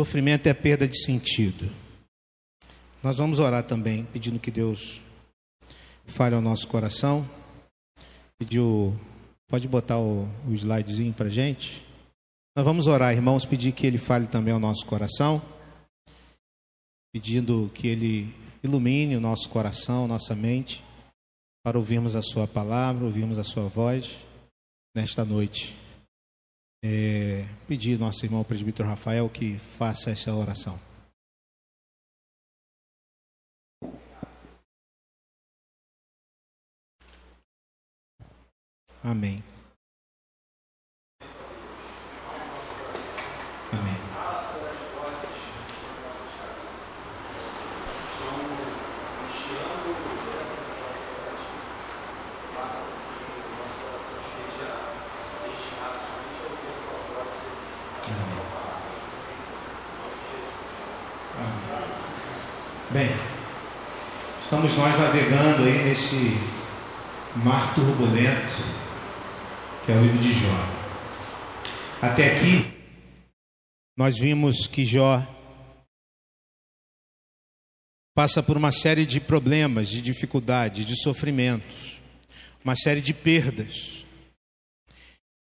sofrimento é perda de sentido. Nós vamos orar também, pedindo que Deus fale ao nosso coração. Pediu, pode botar o, o slidezinho para gente? Nós vamos orar, irmãos, pedir que Ele fale também ao nosso coração, pedindo que Ele ilumine o nosso coração, nossa mente, para ouvirmos a Sua palavra, ouvirmos a Sua voz nesta noite. É, pedir nosso irmão presbítero Rafael que faça essa oração. Amém. Amém. Bem, estamos nós navegando aí nesse mar turbulento que é o livro de Jó. Até aqui, nós vimos que Jó passa por uma série de problemas, de dificuldades, de sofrimentos, uma série de perdas.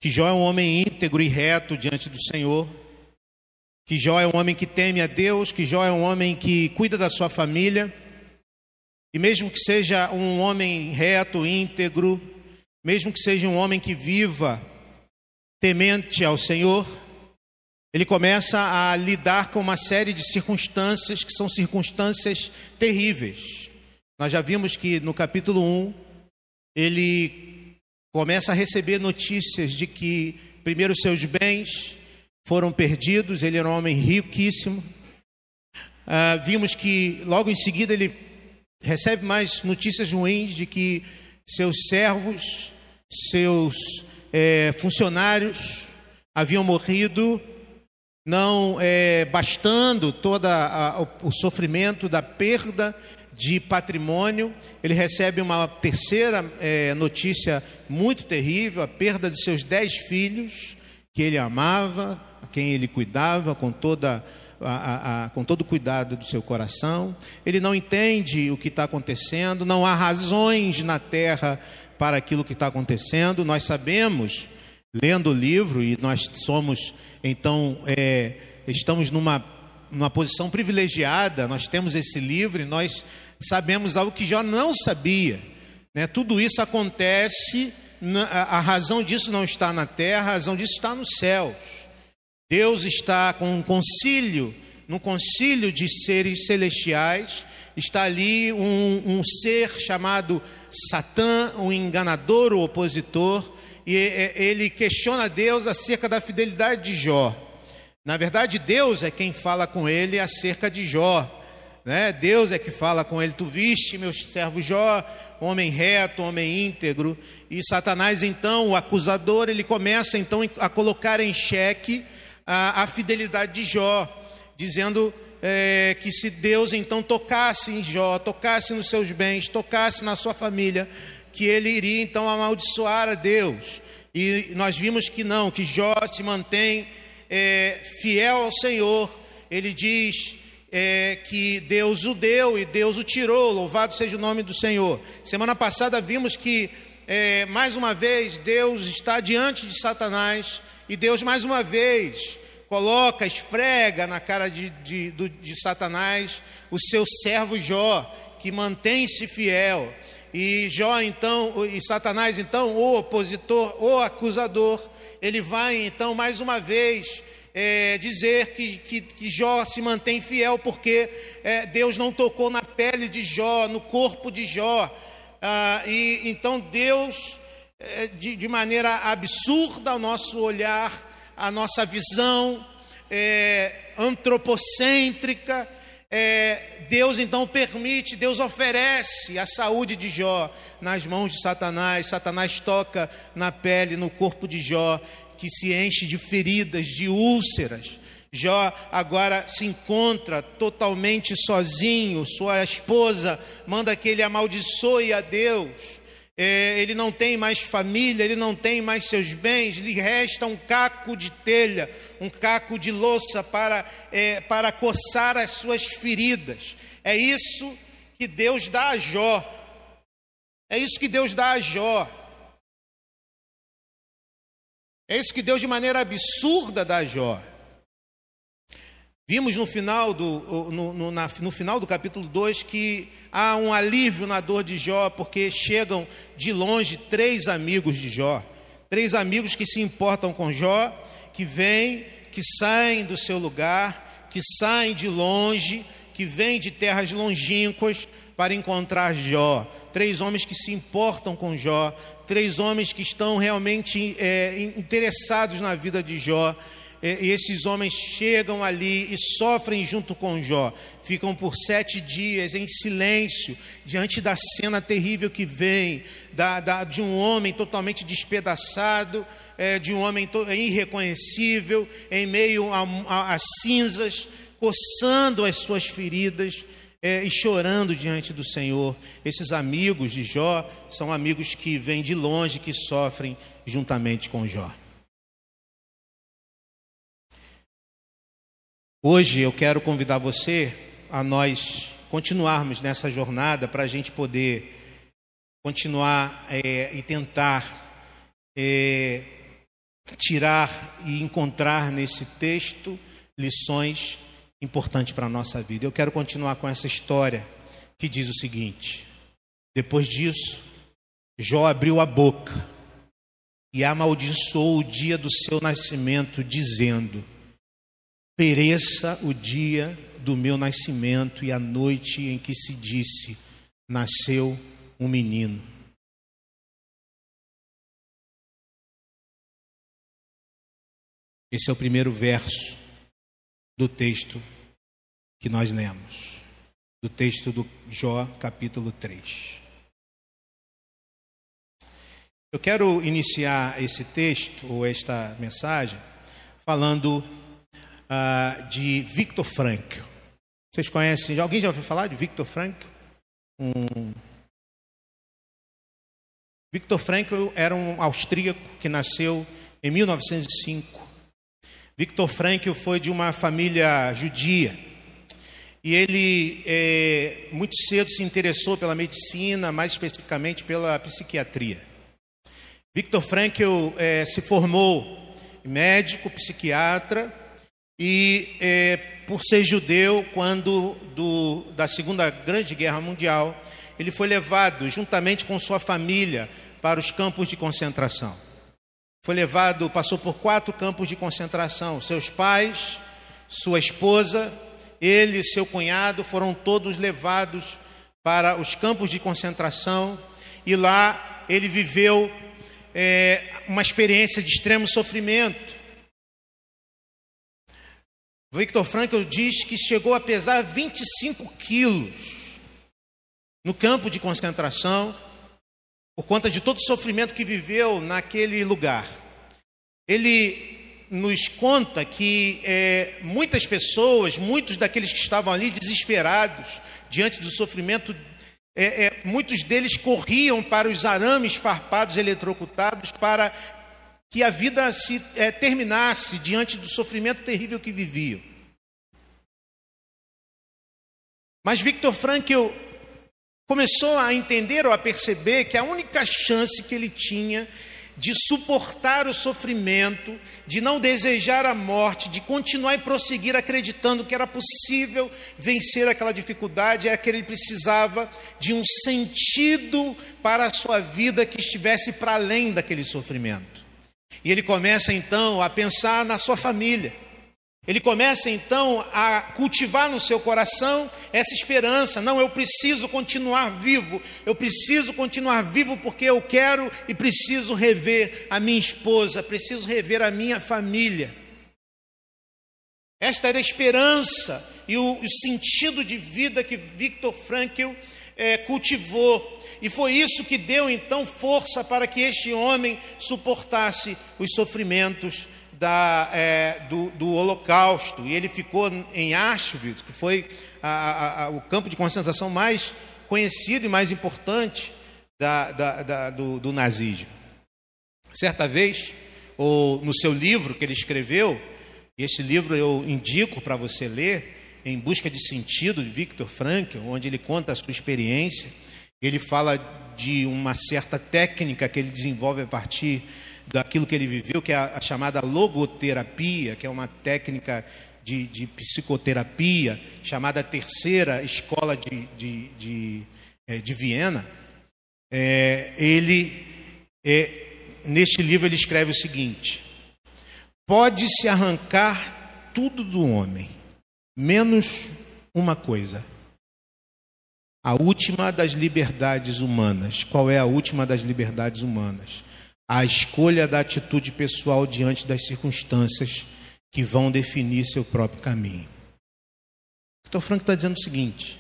Que Jó é um homem íntegro e reto diante do Senhor, que Jó é um homem que teme a Deus, que Jó é um homem que cuida da sua família, e mesmo que seja um homem reto, íntegro, mesmo que seja um homem que viva temente ao Senhor, ele começa a lidar com uma série de circunstâncias que são circunstâncias terríveis. Nós já vimos que no capítulo 1, ele começa a receber notícias de que, primeiro, seus bens foram perdidos, ele era um homem riquíssimo. Ah, vimos que logo em seguida ele recebe mais notícias ruins de que seus servos seus é, funcionários haviam morrido, não é, bastando todo o sofrimento da perda de patrimônio, ele recebe uma terceira é, notícia muito terrível: a perda de seus dez filhos, que ele amava, a quem ele cuidava com toda a, a, a, com todo o cuidado do seu coração, ele não entende o que está acontecendo, não há razões na terra para aquilo que está acontecendo. Nós sabemos, lendo o livro, e nós somos, então, é, estamos numa, numa posição privilegiada, nós temos esse livro e nós sabemos algo que Jó não sabia. Né? Tudo isso acontece, a razão disso não está na terra, a razão disso está nos céus. Deus está com um concílio, no concílio de seres celestiais, está ali um, um ser chamado Satã, um enganador, o opositor, e ele questiona Deus acerca da fidelidade de Jó. Na verdade, Deus é quem fala com ele acerca de Jó. Né? Deus é que fala com ele: Tu viste, meu servo Jó, homem reto, homem íntegro. E Satanás, então, o acusador, ele começa então a colocar em xeque a, a fidelidade de Jó, dizendo é, que se Deus então tocasse em Jó, tocasse nos seus bens, tocasse na sua família, que ele iria então amaldiçoar a Deus. E nós vimos que não, que Jó se mantém é, fiel ao Senhor. Ele diz é, que Deus o deu e Deus o tirou, louvado seja o nome do Senhor. Semana passada vimos que, é, mais uma vez, Deus está diante de Satanás e Deus, mais uma vez, coloca, esfrega na cara de, de, de, de Satanás o seu servo Jó, que mantém-se fiel. E Jó, então, e Satanás, então, o opositor, o acusador, ele vai, então, mais uma vez, é, dizer que, que, que, Jó se mantém fiel, porque é, Deus não tocou na pele de Jó, no corpo de Jó. Ah, e então Deus, de, de maneira absurda ao nosso olhar, a nossa visão é, antropocêntrica, é, Deus então permite, Deus oferece a saúde de Jó nas mãos de Satanás. Satanás toca na pele, no corpo de Jó, que se enche de feridas, de úlceras. Jó agora se encontra totalmente sozinho. Sua esposa manda que ele amaldiçoe a Deus. É, ele não tem mais família, ele não tem mais seus bens, lhe resta um caco de telha, um caco de louça para, é, para coçar as suas feridas. É isso que Deus dá a Jó. É isso que Deus dá a Jó. É isso que Deus, de maneira absurda, dá a Jó. Vimos no final do, no, no, na, no final do capítulo 2 que há um alívio na dor de Jó, porque chegam de longe três amigos de Jó. Três amigos que se importam com Jó, que vêm, que saem do seu lugar, que saem de longe, que vêm de terras longínquas para encontrar Jó. Três homens que se importam com Jó, três homens que estão realmente é, interessados na vida de Jó e esses homens chegam ali e sofrem junto com Jó, ficam por sete dias em silêncio, diante da cena terrível que vem, da, da, de um homem totalmente despedaçado, é, de um homem irreconhecível, em meio às cinzas, coçando as suas feridas. É, e chorando diante do Senhor. Esses amigos de Jó são amigos que vêm de longe, que sofrem juntamente com Jó. Hoje eu quero convidar você a nós continuarmos nessa jornada para a gente poder continuar é, e tentar é, tirar e encontrar nesse texto lições importantes para a nossa vida. Eu quero continuar com essa história que diz o seguinte: depois disso, Jó abriu a boca e amaldiçoou o dia do seu nascimento, dizendo: pereça o dia do meu nascimento e a noite em que se disse: nasceu um menino. Esse é o primeiro verso do texto que nós lemos, do texto do Jó, capítulo 3. Eu quero iniciar esse texto, ou esta mensagem, falando uh, de Victor Frankl. Vocês conhecem? Alguém já ouviu falar de Victor Frankl? Um... Victor Frankl era um austríaco que nasceu em 1905. Victor Frankl foi de uma família judia. E ele é, muito cedo se interessou pela medicina, mais especificamente pela psiquiatria. Victor Frankl é, se formou médico, psiquiatra, e é, por ser judeu, quando do, da Segunda Grande Guerra Mundial, ele foi levado juntamente com sua família para os campos de concentração. Foi levado, passou por quatro campos de concentração. Seus pais, sua esposa, ele e seu cunhado foram todos levados para os campos de concentração e lá ele viveu é, uma experiência de extremo sofrimento. Victor Frankl diz que chegou a pesar 25 quilos no campo de concentração, por conta de todo o sofrimento que viveu naquele lugar. Ele nos conta que é, muitas pessoas, muitos daqueles que estavam ali desesperados diante do sofrimento, é, é, muitos deles corriam para os arames farpados eletrocutados para que a vida se é, terminasse diante do sofrimento terrível que viviam. Mas Victor Frankl começou a entender ou a perceber que a única chance que ele tinha de suportar o sofrimento, de não desejar a morte, de continuar e prosseguir acreditando que era possível vencer aquela dificuldade, é que ele precisava de um sentido para a sua vida que estivesse para além daquele sofrimento. E ele começa então a pensar na sua família. Ele começa então a cultivar no seu coração essa esperança. Não, eu preciso continuar vivo. Eu preciso continuar vivo porque eu quero e preciso rever a minha esposa, preciso rever a minha família. Esta era a esperança e o, o sentido de vida que Victor Frankl é, cultivou e foi isso que deu então força para que este homem suportasse os sofrimentos da, é, do, do, Holocausto. E ele ficou em Auschwitz, que foi a, a, a, o campo de concentração mais conhecido e mais importante da, da, do, do nazismo. Certa vez, ou no seu livro que ele escreveu, e esse livro eu indico para você ler, Em Busca de Sentido, de Viktor Frankl, onde ele conta a sua experiência. Ele fala de uma certa técnica que ele desenvolve a partir daquilo que ele viveu, que é a, chamada logoterapia, que é uma técnica de, de, psicoterapia, chamada Terceira Escola de, de, de, é, de Viena. É, ele, é, neste livro, ele escreve o seguinte: Pode-se arrancar tudo do homem, menos uma coisa. A última das liberdades humanas. Qual é a última das liberdades humanas? A escolha da atitude pessoal diante das circunstâncias que vão definir seu próprio caminho. Então, Frank está dizendo o seguinte: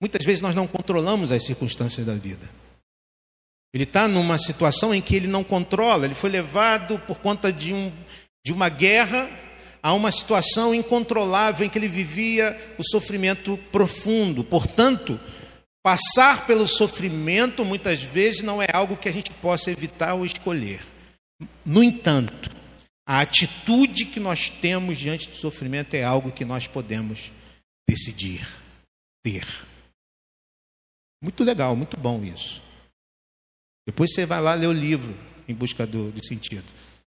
muitas vezes nós não controlamos as circunstâncias da vida. Ele está numa situação em que ele não controla, ele foi levado por conta de, um, de uma guerra a uma situação incontrolável em que ele vivia o sofrimento profundo. Portanto, passar pelo sofrimento muitas vezes não é algo que a gente possa evitar ou escolher. No entanto, a atitude que nós temos diante do sofrimento é algo que nós podemos decidir ter. Muito legal, muito bom isso. Depois você vai lá ler o livro em busca do, do sentido.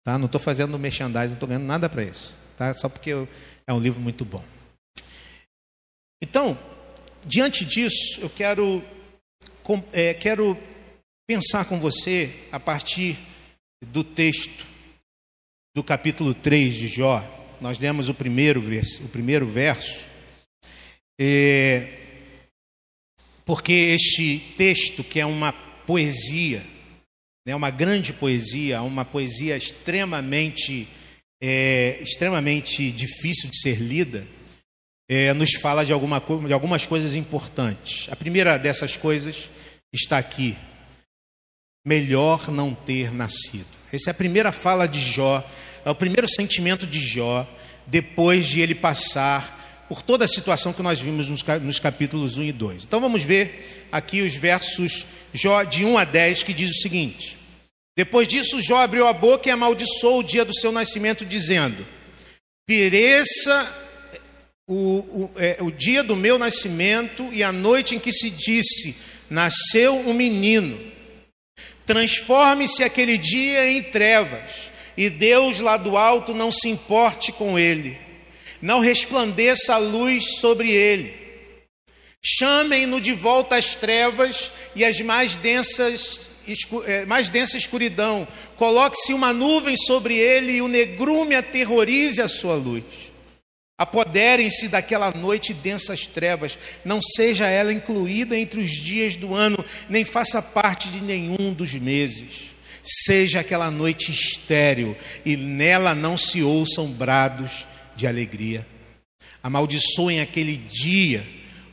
Tá? Não estou fazendo merchandising, não estou ganhando nada para isso. Tá? Só porque é um livro muito bom. Então, diante disso, eu quero, é, quero pensar com você a partir do texto do capítulo 3 de Jó. Nós lemos o primeiro verso, o primeiro verso. É, porque este texto, que é uma poesia, né, uma grande poesia, uma poesia extremamente, é, extremamente difícil de ser lida, é, nos fala de, alguma, de algumas coisas importantes. A primeira dessas coisas está aqui: melhor não ter nascido. Essa é a primeira fala de Jó, é o primeiro sentimento de Jó, depois de ele passar por toda a situação que nós vimos nos capítulos 1 e 2. Então vamos ver aqui os versos de 1 a 10 que diz o seguinte: Depois disso, Jó abriu a boca e amaldiçoou o dia do seu nascimento, dizendo: Pereça o, o, é, o dia do meu nascimento e a noite em que se disse: Nasceu um menino. Transforme-se aquele dia em trevas, e Deus lá do alto não se importe com ele não resplandeça a luz sobre ele. Chamem-no de volta às trevas e às mais densas, mais densa escuridão. Coloque-se uma nuvem sobre ele e o negrume aterrorize a sua luz. Apoderem-se daquela noite densas trevas, não seja ela incluída entre os dias do ano, nem faça parte de nenhum dos meses. Seja aquela noite estéril e nela não se ouçam brados de alegria. Amaldiçoem aquele dia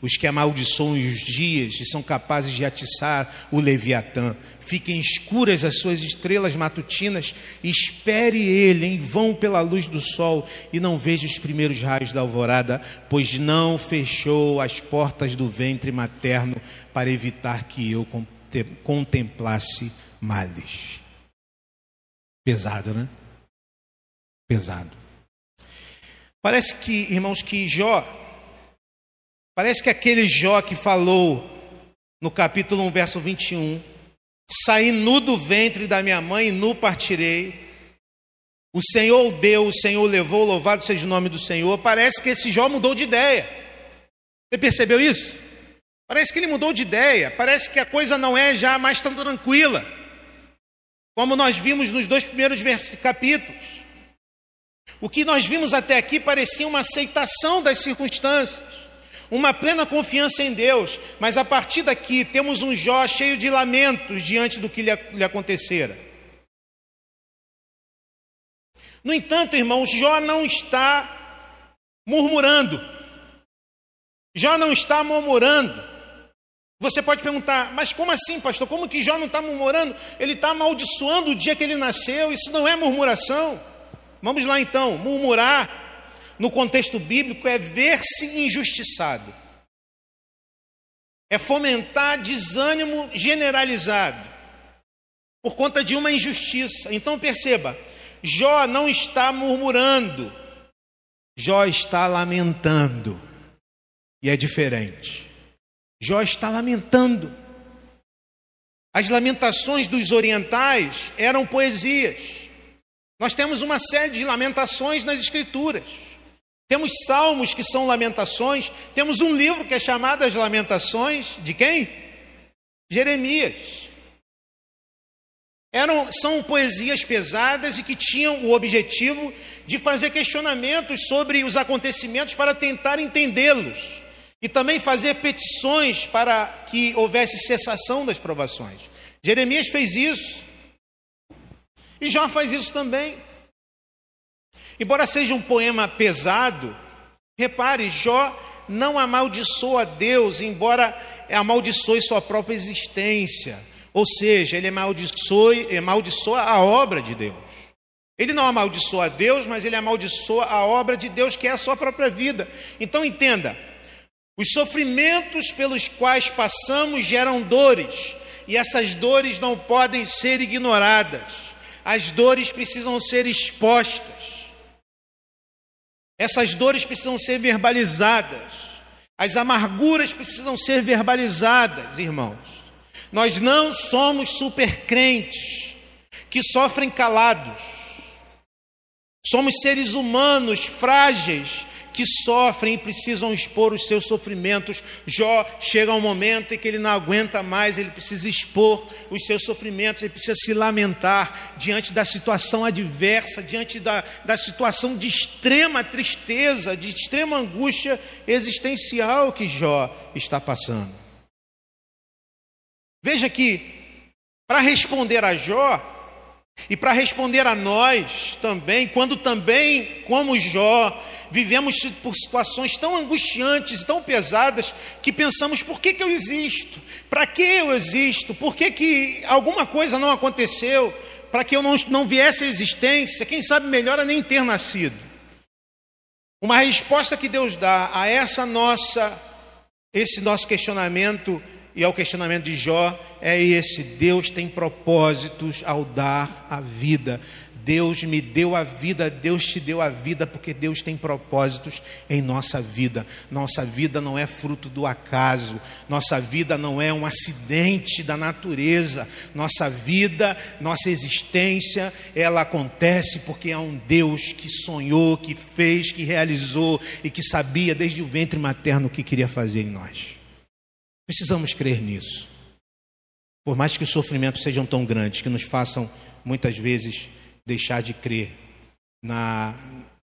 os que amaldiçoam os dias e são capazes de atiçar o Leviatã. Fiquem escuras as suas estrelas matutinas, espere ele em vão pela luz do sol e não veja os primeiros raios da alvorada, pois não fechou as portas do ventre materno para evitar que eu contemplasse males. Pesado, né? Pesado. Parece que, irmãos, que Jó, parece que aquele Jó que falou no capítulo 1, verso 21, saí nu do ventre da minha mãe e nu partirei. O Senhor deu, o Senhor levou, louvado seja o nome do Senhor. Parece que esse Jó mudou de ideia. Você percebeu isso? Parece que ele mudou de ideia, parece que a coisa não é já mais tão tranquila, como nós vimos nos dois primeiros capítulos. O que nós vimos até aqui parecia uma aceitação das circunstâncias, uma plena confiança em Deus, mas a partir daqui temos um Jó cheio de lamentos diante do que lhe, acontecera. No entanto, irmãos, Jó não está murmurando. Jó não está murmurando. Você pode perguntar, mas como assim, pastor? Como que Jó não está murmurando? Ele está amaldiçoando o dia que ele nasceu. Isso não é murmuração. Vamos lá então, murmurar no contexto bíblico é ver-se injustiçado. é fomentar desânimo generalizado por conta de uma injustiça. Então perceba, Jó não está murmurando, Jó está lamentando. E é diferente. Jó está lamentando. As lamentações dos orientais eram poesias. Nós temos uma série de lamentações nas Escrituras. Temos salmos que são lamentações. Temos um livro que é chamado As Lamentações de quem? Jeremias. Eram, são poesias pesadas e que tinham o objetivo de fazer questionamentos sobre os acontecimentos para tentar entendê-los e também fazer petições para que houvesse cessação das provações. Jeremias fez isso. E Jó faz isso também. Embora seja um poema pesado, repare, Jó não amaldiçoa Deus, embora amaldiçoe sua própria existência. Ou seja, ele amaldiçoa, amaldiçoa a obra de Deus. Ele não amaldiçoa Deus, mas ele amaldiçoa a obra de Deus, que é a sua própria vida. Então entenda, os sofrimentos pelos quais passamos geram dores, e essas dores não podem ser ignoradas. As dores precisam ser expostas. Essas dores precisam ser verbalizadas. As amarguras precisam ser verbalizadas, irmãos. Nós não somos supercrentes que sofrem calados. Somos seres humanos frágeis que sofrem e precisam expor os seus sofrimentos. Jó chega um momento em que ele não aguenta mais, ele precisa expor os seus sofrimentos, ele precisa se lamentar diante da situação adversa, diante da, da situação de extrema tristeza, de extrema angústia existencial que Jó está passando. Veja que, para responder a Jó, e para responder a nós também, quando também, como Jó, vivemos por situações tão angustiantes tão pesadas que pensamos: por que, que eu existo? Para que eu existo? Por que, que alguma coisa não aconteceu? Para que eu não, não viesse à existência? Quem sabe melhor a nem ter nascido. Uma resposta que Deus dá a essa nossa, esse nosso questionamento e ao questionamento de Jó é esse: Deus tem propósitos ao dar a vida. Deus me deu a vida, Deus te deu a vida, porque Deus tem propósitos em nossa vida. Nossa vida não é fruto do acaso, nossa vida não é um acidente da natureza. Nossa vida, nossa existência, ela acontece porque há um Deus que sonhou, que fez, que realizou e que sabia desde o ventre materno o que queria fazer em nós. Precisamos crer nisso. Por mais que os sofrimentos sejam tão grandes, que nos façam muitas vezes deixar de crer na,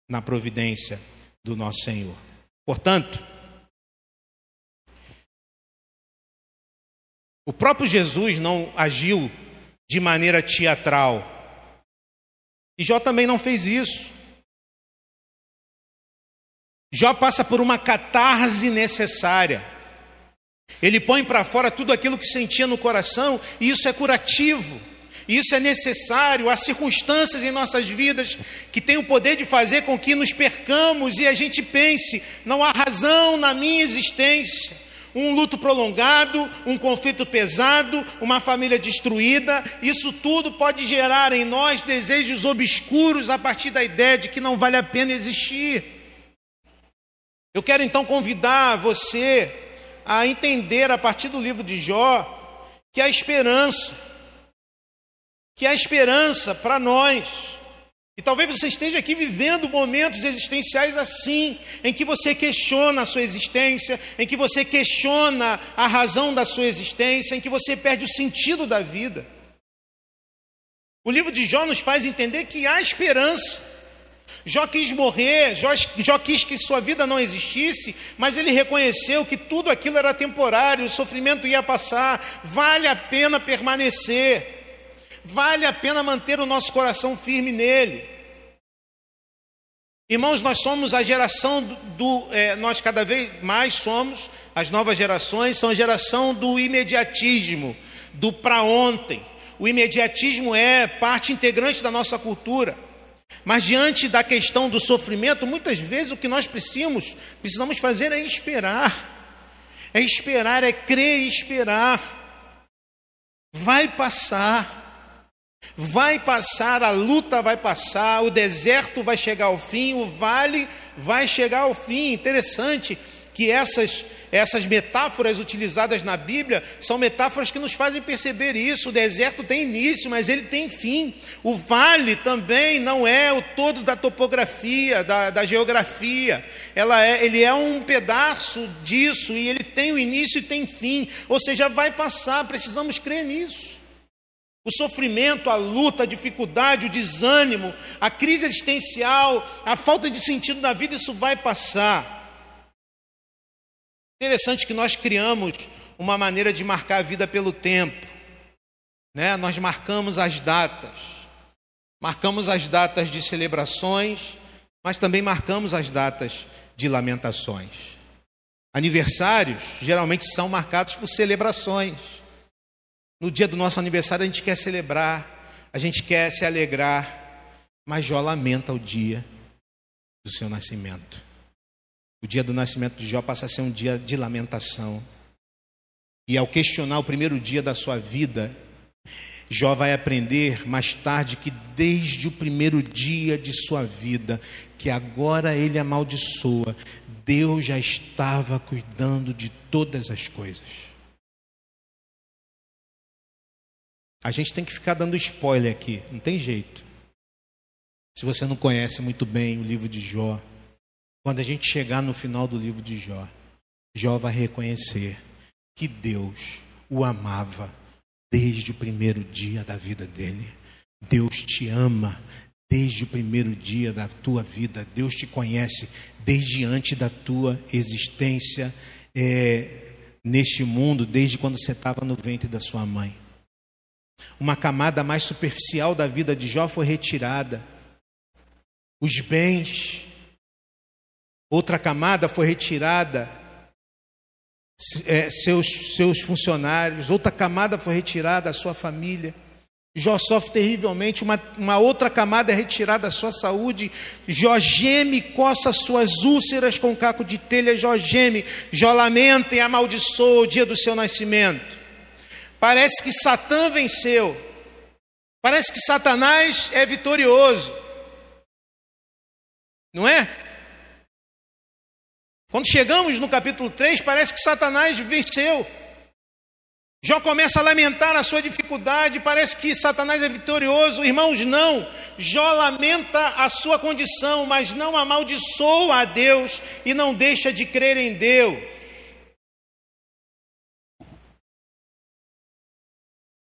na providência do nosso Senhor. Portanto, o próprio Jesus não agiu de maneira teatral. E Jó também não fez isso. Jó passa por uma catarse necessária. Ele põe para fora tudo aquilo que sentia no coração, e isso é curativo. Isso é necessário. Há circunstâncias em nossas vidas que têm o poder de fazer com que nos percamos e a gente pense: não há razão na minha existência. Um luto prolongado, um conflito pesado, uma família destruída, isso tudo pode gerar em nós desejos obscuros a partir da ideia de que não vale a pena existir. Eu quero então convidar você a entender a partir do livro de Jó que há esperança, que há esperança para nós. E talvez você esteja aqui vivendo momentos existenciais assim, em que você questiona a sua existência, em que você questiona a razão da sua existência, em que você perde o sentido da vida. O livro de Jó nos faz entender que há esperança. Jó quis morrer, Jó, Jó quis que sua vida não existisse, mas ele reconheceu que tudo aquilo era temporário, o sofrimento ia passar, vale a pena permanecer, vale a pena manter o nosso coração firme nele. Irmãos, nós somos a geração do, é, nós cada vez mais somos, as novas gerações são a geração do imediatismo, do para ontem. O imediatismo é parte integrante da nossa cultura. Mas diante da questão do sofrimento, muitas vezes o que nós precisamos, precisamos fazer é esperar. É esperar, é crer e esperar. Vai passar. Vai passar, a luta vai passar, o deserto vai chegar ao fim, o vale vai chegar ao fim. Interessante que essas, essas metáforas utilizadas na Bíblia são metáforas que nos fazem perceber isso. O deserto tem início, mas ele tem fim. O vale também não é o todo da topografia, da, da geografia. Ela é, ele é um pedaço disso e ele tem o início e tem fim. Ou seja, vai passar, precisamos crer nisso. O sofrimento, a luta, a dificuldade, o desânimo, a crise existencial, a falta de sentido na vida, isso vai passar. Interessante que nós criamos uma maneira de marcar a vida pelo tempo. Né? Nós marcamos as datas. Marcamos as datas de celebrações, mas também marcamos as datas de lamentações. Aniversários geralmente são marcados por celebrações. No dia do nosso aniversário a gente quer celebrar, a gente quer se alegrar, mas Jó lamenta o dia do seu nascimento. O dia do nascimento de Jó passa a ser um dia de lamentação. E ao questionar o primeiro dia da sua vida, Jó vai aprender mais tarde que desde o primeiro dia de sua vida, que agora ele amaldiçoa, Deus já estava cuidando de todas as coisas. A gente tem que ficar dando spoiler aqui, não tem jeito. Se você não conhece muito bem o livro de Jó, quando a gente chegar no final do livro de Jó, Jó vai reconhecer que Deus o amava desde o primeiro dia da vida dele. Deus te ama desde o primeiro dia da tua vida. Deus te conhece desde antes da tua existência é, neste mundo, desde quando você estava no ventre da sua mãe. Uma camada mais superficial da vida de Jó foi retirada. Os bens, Outra camada foi retirada, é, seus, seus funcionários, outra camada foi retirada, a sua família. Jó sofre terrivelmente, uma, uma outra camada é retirada a sua saúde. Jó geme, coça suas úlceras com caco de telha. Jó geme, Jó lamenta e amaldiçoa o dia do seu nascimento. Parece que Satã venceu. Parece que Satanás é vitorioso. Não é? Quando chegamos no capítulo 3, parece que Satanás venceu. Jó começa a lamentar a sua dificuldade, parece que Satanás é vitorioso. Irmãos, não. Jó lamenta a sua condição, mas não amaldiçoa a Deus e não deixa de crer em Deus.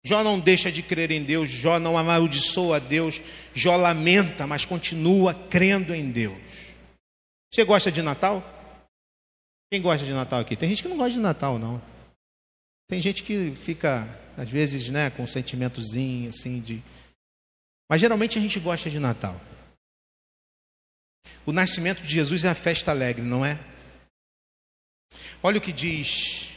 Jó não deixa de crer em Deus, Jó não amaldiçoa a Deus, Jó lamenta, mas continua crendo em Deus. Você gosta de Natal? Quem gosta de Natal aqui? Tem gente que não gosta de Natal, não. Tem gente que fica, às vezes, né, com um sentimentozinho, assim, de. Mas geralmente a gente gosta de Natal. O nascimento de Jesus é a festa alegre, não é? Olha o que diz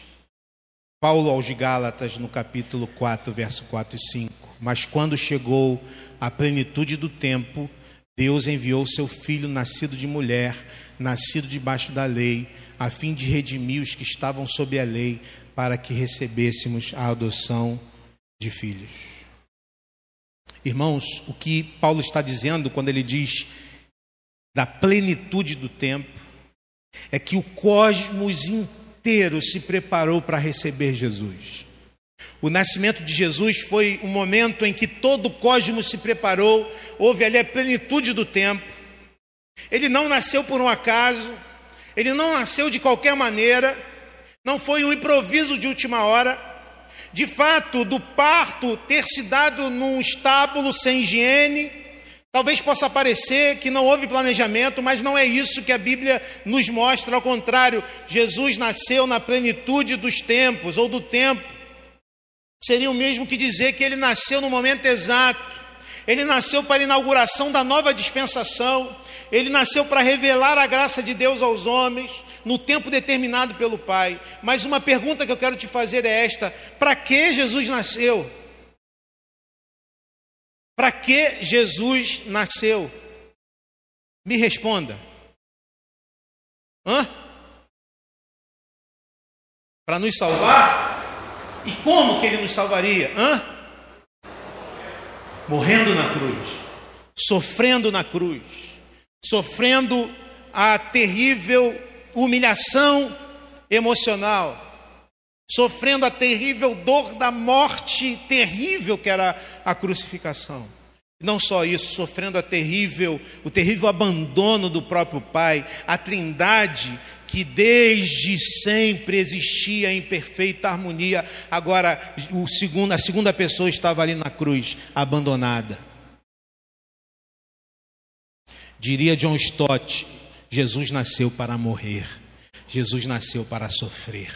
Paulo aos Gálatas no capítulo 4, verso 4 e 5. Mas quando chegou a plenitude do tempo, Deus enviou seu filho nascido de mulher, nascido debaixo da lei a fim de redimir os que estavam sob a lei, para que recebêssemos a adoção de filhos. Irmãos, o que Paulo está dizendo quando ele diz da plenitude do tempo, é que o cosmos inteiro se preparou para receber Jesus. O nascimento de Jesus foi um momento em que todo o cosmos se preparou, houve ali a plenitude do tempo. Ele não nasceu por um acaso, ele não nasceu de qualquer maneira, não foi um improviso de última hora. De fato, do parto ter se dado num estábulo sem higiene, talvez possa parecer que não houve planejamento, mas não é isso que a Bíblia nos mostra, ao contrário, Jesus nasceu na plenitude dos tempos ou do tempo. Seria o mesmo que dizer que ele nasceu no momento exato. Ele nasceu para a inauguração da nova dispensação. Ele nasceu para revelar a graça de Deus aos homens no tempo determinado pelo Pai. Mas uma pergunta que eu quero te fazer é esta: para que Jesus nasceu? Para que Jesus nasceu? Me responda. Hã? para nos salvar. E como que ele nos salvaria? Hã? Morrendo na cruz, sofrendo na cruz, sofrendo a terrível humilhação emocional, sofrendo a terrível dor da morte terrível que era a crucificação. Não só isso, sofrendo a terrível, o terrível abandono do próprio Pai, a Trindade que desde sempre existia em perfeita harmonia, agora o segundo, a segunda pessoa estava ali na cruz, abandonada. Diria John Stott: Jesus nasceu para morrer, Jesus nasceu para sofrer.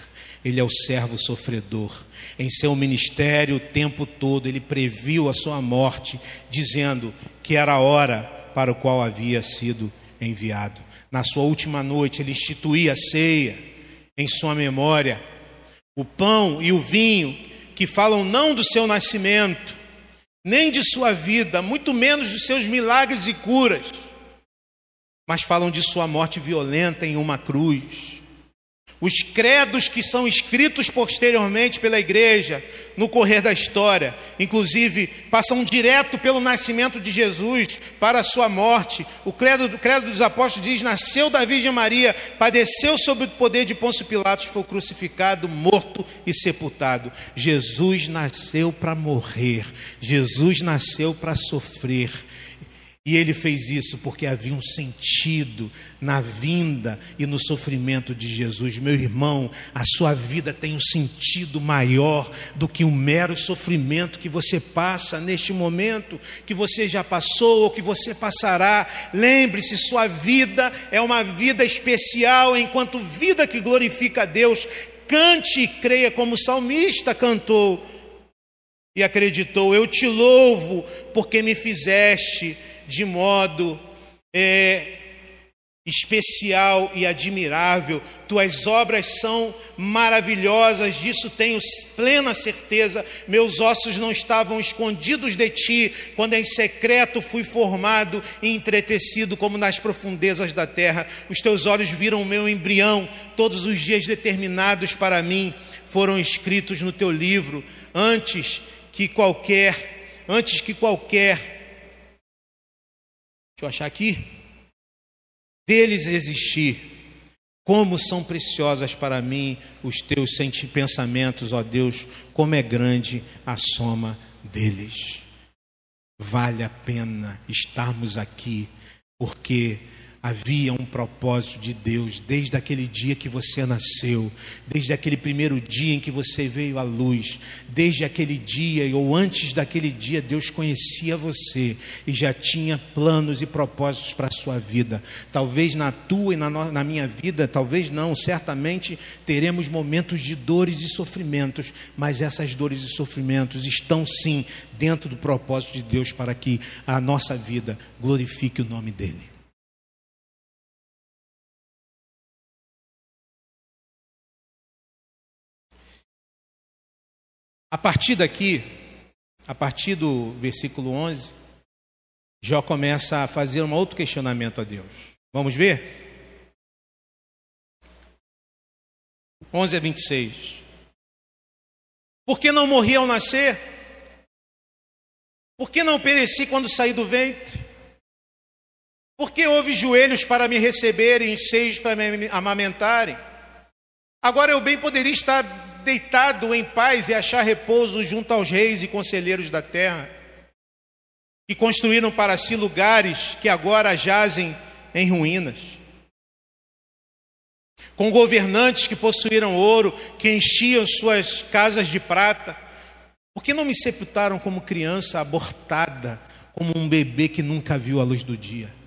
Ele é o servo sofredor. Em seu ministério, o tempo todo, ele previu a sua morte, dizendo que era a hora para o qual havia sido enviado. Na sua última noite, ele instituía a ceia em sua memória. O pão e o vinho, que falam não do seu nascimento, nem de sua vida, muito menos dos seus milagres e curas, mas falam de sua morte violenta em uma cruz. Os credos que são escritos posteriormente pela igreja no correr da história, inclusive passam direto pelo nascimento de Jesus para a sua morte. O credo, o credo dos apóstolos diz: Nasceu da Virgem Maria, padeceu sob o poder de Pôncio Pilatos, foi crucificado, morto e sepultado. Jesus nasceu para morrer, Jesus nasceu para sofrer. E ele fez isso porque havia um sentido na vinda e no sofrimento de Jesus. Meu irmão, a sua vida tem um sentido maior do que o mero sofrimento que você passa neste momento, que você já passou ou que você passará. Lembre-se, sua vida é uma vida especial, enquanto vida que glorifica a Deus. Cante e creia como o salmista cantou e acreditou: Eu te louvo porque me fizeste de modo é, especial e admirável. Tuas obras são maravilhosas, disso tenho plena certeza. Meus ossos não estavam escondidos de ti, quando em secreto fui formado e entretecido como nas profundezas da terra. Os teus olhos viram o meu embrião, todos os dias determinados para mim foram escritos no teu livro, antes que qualquer, antes que qualquer Deixa eu achar aqui. Deles existir. Como são preciosas para mim os teus pensamentos, ó Deus, como é grande a soma deles. Vale a pena estarmos aqui, porque Havia um propósito de Deus desde aquele dia que você nasceu, desde aquele primeiro dia em que você veio à luz, desde aquele dia ou antes daquele dia, Deus conhecia você e já tinha planos e propósitos para a sua vida. Talvez na tua e na, na minha vida, talvez não, certamente teremos momentos de dores e sofrimentos, mas essas dores e sofrimentos estão sim dentro do propósito de Deus para que a nossa vida glorifique o nome dEle. A partir daqui, a partir do versículo 11, Jó começa a fazer um outro questionamento a Deus. Vamos ver? 11 a 26. Por que não morri ao nascer? Por que não pereci quando saí do ventre? Por que houve joelhos para me receberem e seios para me amamentarem? Agora eu bem poderia estar deitado em paz e achar repouso junto aos reis e conselheiros da terra, que construíram para si lugares que agora jazem em ruínas, com governantes que possuíram ouro, que enchiam suas casas de prata, por que não me sepultaram como criança abortada, como um bebê que nunca viu a luz do dia?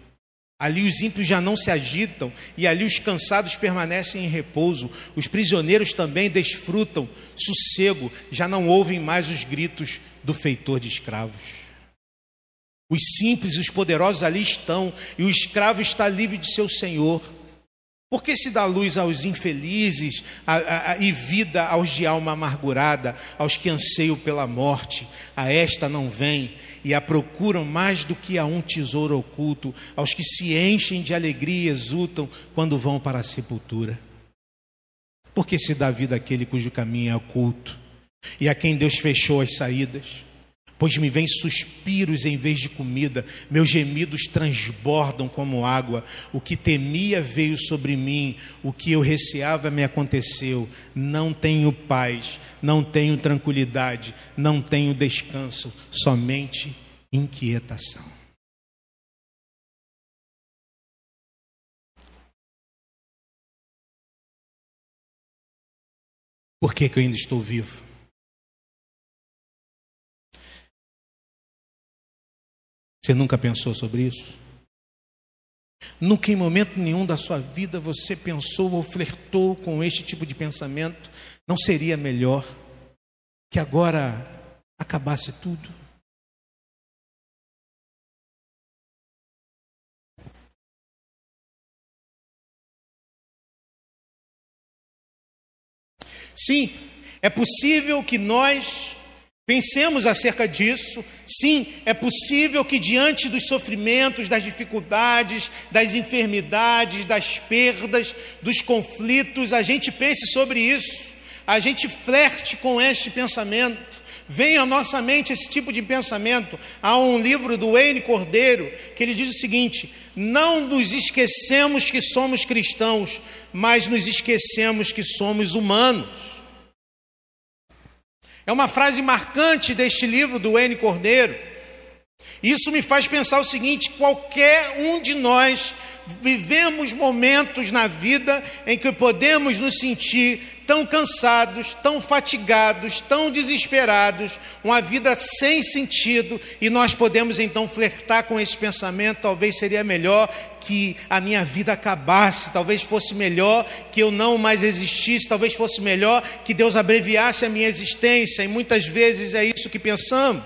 Ali os ímpios já não se agitam e ali os cansados permanecem em repouso. Os prisioneiros também desfrutam sossego, já não ouvem mais os gritos do feitor de escravos. Os simples e os poderosos ali estão e o escravo está livre de seu senhor. Por que se dá luz aos infelizes a, a, a, e vida aos de alma amargurada, aos que anseiam pela morte? A esta não vem e a procuram mais do que a um tesouro oculto, aos que se enchem de alegria e exultam quando vão para a sepultura. Porque se dá vida àquele cujo caminho é oculto e a quem Deus fechou as saídas. Pois me vêm suspiros em vez de comida, meus gemidos transbordam como água. O que temia veio sobre mim, o que eu receava me aconteceu. Não tenho paz, não tenho tranquilidade, não tenho descanso, somente inquietação. Por que, que eu ainda estou vivo? Você nunca pensou sobre isso? Nunca em momento nenhum da sua vida você pensou ou flertou com este tipo de pensamento? Não seria melhor que agora acabasse tudo? Sim, é possível que nós Pensemos acerca disso. Sim, é possível que diante dos sofrimentos, das dificuldades, das enfermidades, das perdas, dos conflitos, a gente pense sobre isso. A gente flerte com este pensamento. Vem à nossa mente esse tipo de pensamento. Há um livro do Wayne Cordeiro que ele diz o seguinte: Não nos esquecemos que somos cristãos, mas nos esquecemos que somos humanos. É uma frase marcante deste livro do N. Cordeiro. Isso me faz pensar o seguinte: qualquer um de nós vivemos momentos na vida em que podemos nos sentir tão cansados, tão fatigados, tão desesperados, uma vida sem sentido, e nós podemos então flertar com esse pensamento: talvez seria melhor que a minha vida acabasse, talvez fosse melhor que eu não mais existisse, talvez fosse melhor que Deus abreviasse a minha existência, e muitas vezes é isso que pensamos.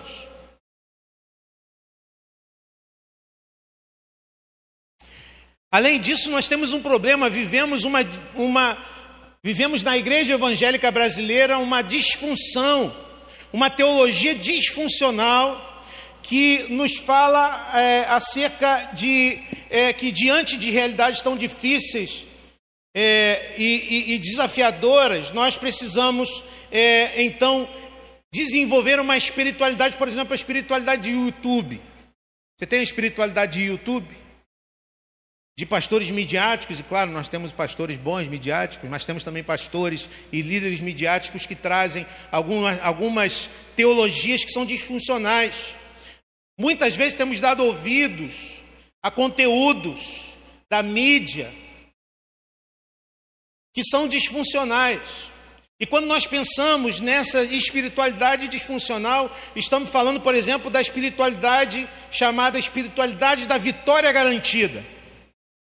Além disso, nós temos um problema, vivemos uma, uma vivemos na igreja evangélica brasileira uma disfunção, uma teologia disfuncional que nos fala é, acerca de é, que diante de realidades tão difíceis é, e, e, e, desafiadoras, nós precisamos é, então desenvolver uma espiritualidade, por exemplo, a espiritualidade de YouTube. Você tem a espiritualidade de YouTube? De pastores midiáticos, e claro, nós temos pastores bons midiáticos, mas temos também pastores e líderes midiáticos que trazem algumas, algumas teologias que são disfuncionais. Muitas vezes temos dado ouvidos a conteúdos da mídia que são disfuncionais. E quando nós pensamos nessa espiritualidade disfuncional, estamos falando, por exemplo, da espiritualidade chamada espiritualidade da vitória garantida.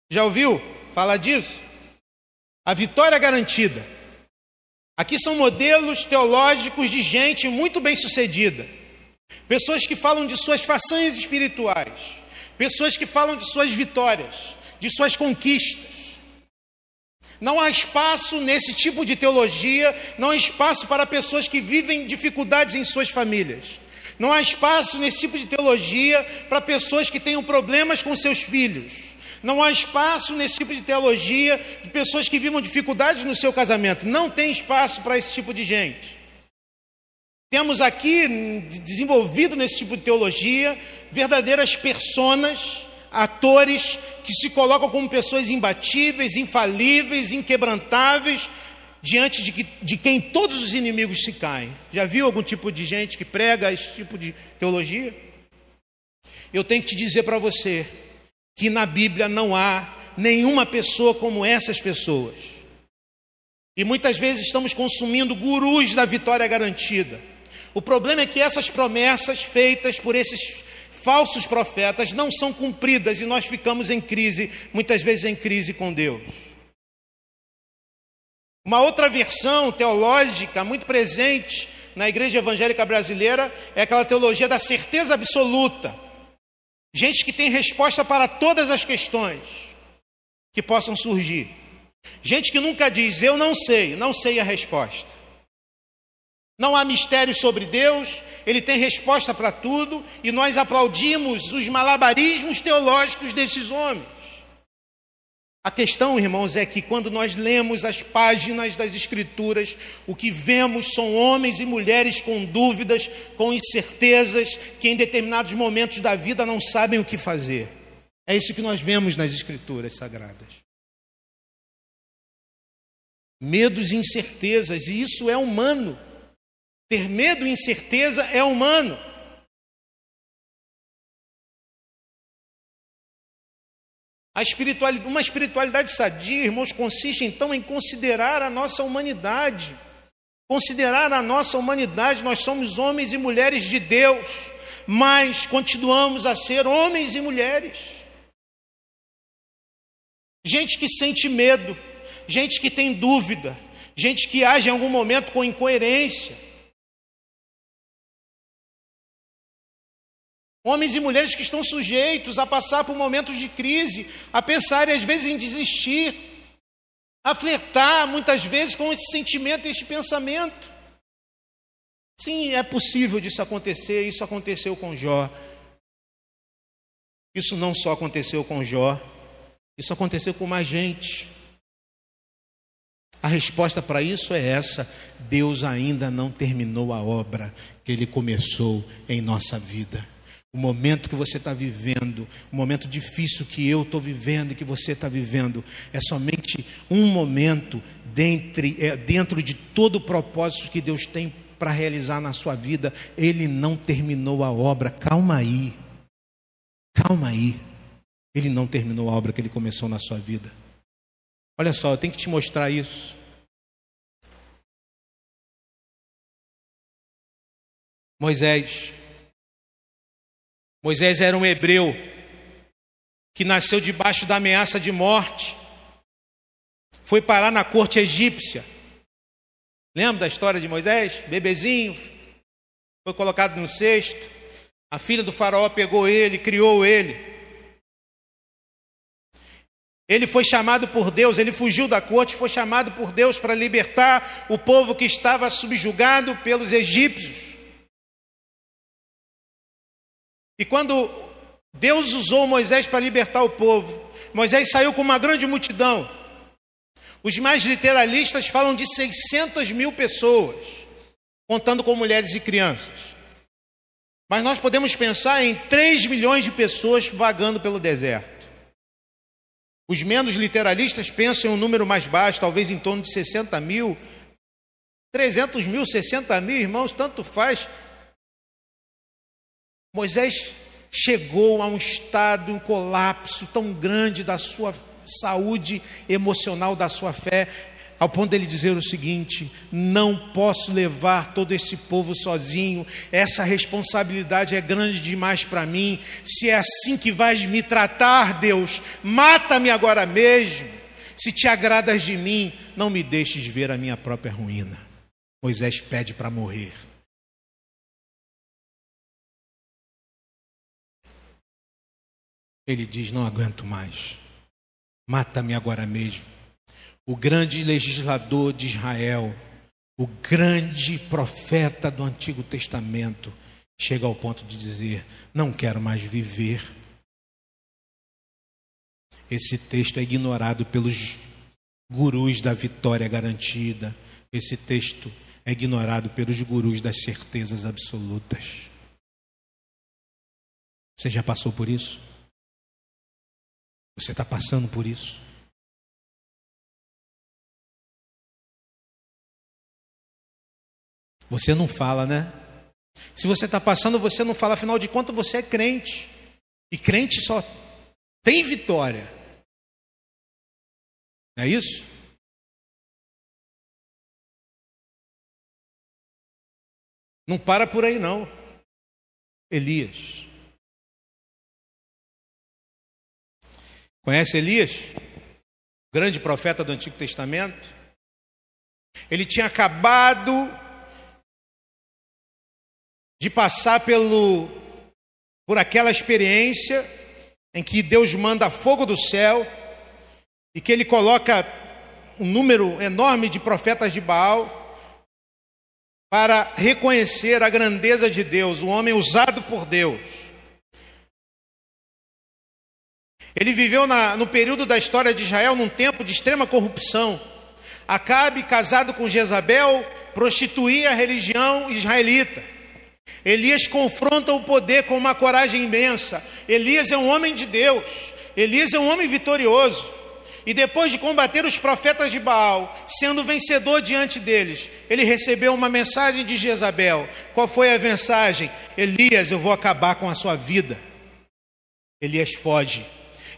Já ouviu falar disso? A vitória garantida. Aqui são modelos teológicos de gente muito bem sucedida. Pessoas que falam de suas façanhas espirituais. Pessoas que falam de suas vitórias, de suas conquistas. Não há espaço nesse tipo de teologia, não há espaço para pessoas que vivem dificuldades em suas famílias. Não há espaço nesse tipo de teologia para pessoas que tenham problemas com seus filhos. Não há espaço nesse tipo de teologia de pessoas que vivam dificuldades no seu casamento. Não tem espaço para esse tipo de gente. Temos aqui desenvolvido nesse tipo de teologia verdadeiras personas, atores que se colocam como pessoas imbatíveis, infalíveis, inquebrantáveis, diante de, que, de quem todos os inimigos se caem. Já viu algum tipo de gente que prega esse tipo de teologia? Eu tenho que te dizer para você, que na Bíblia não há nenhuma pessoa como essas pessoas. E muitas vezes estamos consumindo gurus da vitória garantida. O problema é que essas promessas feitas por esses falsos profetas não são cumpridas e nós ficamos em crise, muitas vezes em crise com Deus. Uma outra versão teológica muito presente na igreja evangélica brasileira é aquela teologia da certeza absoluta. Gente que tem resposta para todas as questões que possam surgir. Gente que nunca diz, eu não sei, não sei a resposta. Não há mistério sobre Deus, Ele tem resposta para tudo e nós aplaudimos os malabarismos teológicos desses homens. A questão, irmãos, é que quando nós lemos as páginas das Escrituras, o que vemos são homens e mulheres com dúvidas, com incertezas, que em determinados momentos da vida não sabem o que fazer. É isso que nós vemos nas Escrituras sagradas. Medos e incertezas, e isso é humano. Ter medo e incerteza é humano. Espiritualidade, uma espiritualidade sadia, irmãos, consiste então em considerar a nossa humanidade. Considerar a nossa humanidade, nós somos homens e mulheres de Deus, mas continuamos a ser homens e mulheres. Gente que sente medo, gente que tem dúvida, gente que age em algum momento com incoerência, Homens e mulheres que estão sujeitos a passar por momentos de crise, a pensar às vezes em desistir, a flertar muitas vezes com esse sentimento, esse pensamento. Sim, é possível disso acontecer, isso aconteceu com Jó. Isso não só aconteceu com Jó, isso aconteceu com mais gente. A resposta para isso é essa: Deus ainda não terminou a obra que Ele começou em nossa vida o momento que você está vivendo, o momento difícil que eu estou vivendo e que você está vivendo, é somente um momento é, dentro de todo o propósito que Deus tem para realizar na sua vida. Ele não terminou a obra, calma aí, calma aí. Ele não terminou a obra que ele começou na sua vida. Olha só, eu tenho que te mostrar isso. Moisés, Moisés era um hebreu que nasceu debaixo da ameaça de morte, foi parar na corte egípcia. Lembra da história de Moisés? Bebezinho, foi colocado no cesto. A filha do faraó pegou ele, criou ele. Ele foi chamado por Deus, ele fugiu da corte, foi chamado por Deus para libertar o povo que estava subjugado pelos egípcios. E quando Deus usou Moisés para libertar o povo, Moisés saiu com uma grande multidão. Os mais literalistas falam de 600 mil pessoas, contando com mulheres e crianças. Mas nós podemos pensar em 3 milhões de pessoas vagando pelo deserto. Os menos literalistas pensam em um número mais baixo, talvez em torno de 60 mil. 300 mil, 60 mil, irmãos, tanto faz. Moisés chegou a um estado, um colapso tão grande da sua saúde emocional, da sua fé, ao ponto dele dizer o seguinte: não posso levar todo esse povo sozinho, essa responsabilidade é grande demais para mim. Se é assim que vais me tratar, Deus, mata-me agora mesmo. Se te agradas de mim, não me deixes ver a minha própria ruína. Moisés pede para morrer. Ele diz: Não aguento mais, mata-me agora mesmo. O grande legislador de Israel, o grande profeta do Antigo Testamento, chega ao ponto de dizer: Não quero mais viver. Esse texto é ignorado pelos gurus da vitória garantida. Esse texto é ignorado pelos gurus das certezas absolutas. Você já passou por isso? Você está passando por isso? Você não fala, né? Se você está passando, você não fala, afinal de contas, você é crente. E crente só tem vitória. Não é isso? Não para por aí, não. Elias. Conhece Elias? Grande profeta do Antigo Testamento. Ele tinha acabado de passar pelo por aquela experiência em que Deus manda fogo do céu e que ele coloca um número enorme de profetas de Baal para reconhecer a grandeza de Deus, o homem usado por Deus. Ele viveu na, no período da história de Israel num tempo de extrema corrupção. Acabe, casado com Jezabel, prostituía a religião israelita. Elias confronta o poder com uma coragem imensa. Elias é um homem de Deus. Elias é um homem vitorioso. E depois de combater os profetas de Baal, sendo vencedor diante deles, ele recebeu uma mensagem de Jezabel. Qual foi a mensagem? Elias, eu vou acabar com a sua vida. Elias foge.